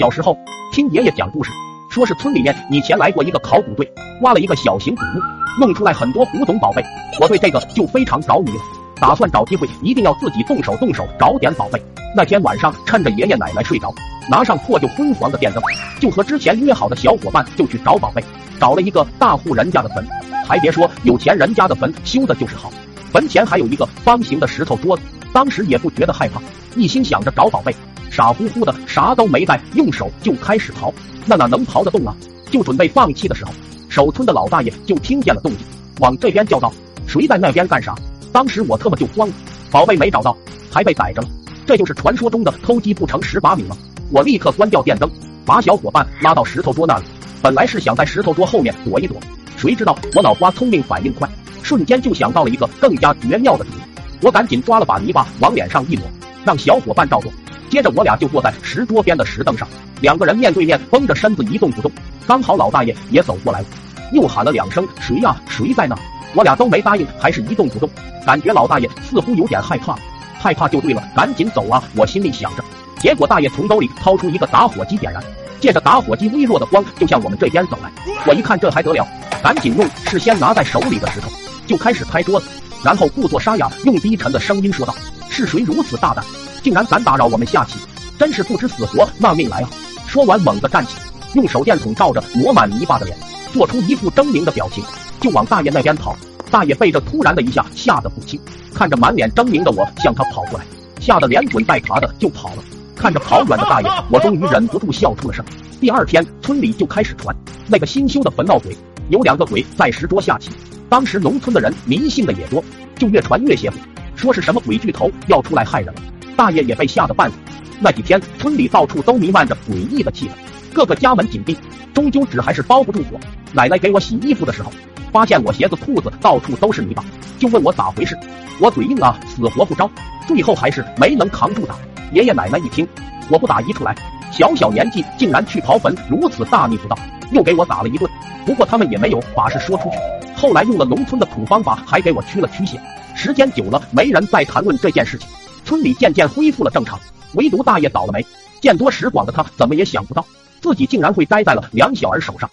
小时候听爷爷讲故事，说是村里面以前来过一个考古队，挖了一个小型古墓，弄出来很多古董宝贝。我对这个就非常着迷了，打算找机会一定要自己动手动手找点宝贝。那天晚上趁着爷爷奶奶睡着，拿上破旧昏黄的电灯，就和之前约好的小伙伴就去找宝贝。找了一个大户人家的坟，还别说，有钱人家的坟修的就是好，坟前还有一个方形的石头桌子。当时也不觉得害怕，一心想着找宝贝，傻乎乎的啥都没带，用手就开始刨。那哪能刨得动啊？就准备放弃的时候，守村的老大爷就听见了动静，往这边叫道：“谁在那边干啥？”当时我特么就慌了，宝贝没找到，还被逮着了。这就是传说中的偷鸡不成蚀把米吗？我立刻关掉电灯，把小伙伴拉到石头桌那里。本来是想在石头桌后面躲一躲，谁知道我脑瓜聪明反应快，瞬间就想到了一个更加绝妙的主意。我赶紧抓了把泥巴往脸上一抹，让小伙伴照做。接着我俩就坐在石桌边的石凳上，两个人面对面绷着身子一动不动。刚好老大爷也走过来了，又喊了两声“谁呀？谁在那？”我俩都没答应，还是一动不动。感觉老大爷似乎有点害怕，害怕就对了，赶紧走啊！我心里想着。结果大爷从兜里掏出一个打火机点燃，借着打火机微弱的光就向我们这边走来。我一看这还得了，赶紧用事先拿在手里的石头就开始拍桌子。然后故作沙哑，用低沉的声音说道：“是谁如此大胆，竟然敢打扰我们下棋？真是不知死活，那命来啊！”说完，猛地站起，用手电筒照着抹满泥巴的脸，做出一副狰狞的表情，就往大爷那边跑。大爷被这突然的一下吓得不轻，看着满脸狰狞的我向他跑过来，吓得连滚带爬的就跑了。看着跑远的大爷，我终于忍不住笑出了声。第二天，村里就开始传那个新修的坟闹鬼，有两个鬼在石桌下棋。当时农村的人迷信的也多，就越传越邪乎，说是什么鬼巨头要出来害人了。大爷也被吓得半死。那几天村里到处都弥漫着诡异的气氛，各个家门紧闭，终究纸还是包不住火。奶奶给我洗衣服的时候，发现我鞋子裤子到处都是泥巴，就问我咋回事。我嘴硬啊，死活不招，最后还是没能扛住打。爷爷奶奶一听我不打一处来，小小年纪竟然去刨坟，如此大逆不道，又给我打了一顿。不过他们也没有把事说出去。后来用了农村的土方法，还给我驱了驱邪。时间久了，没人再谈论这件事情，村里渐渐恢复了正常。唯独大爷倒了霉，见多识广的他怎么也想不到，自己竟然会栽在了两小儿手上。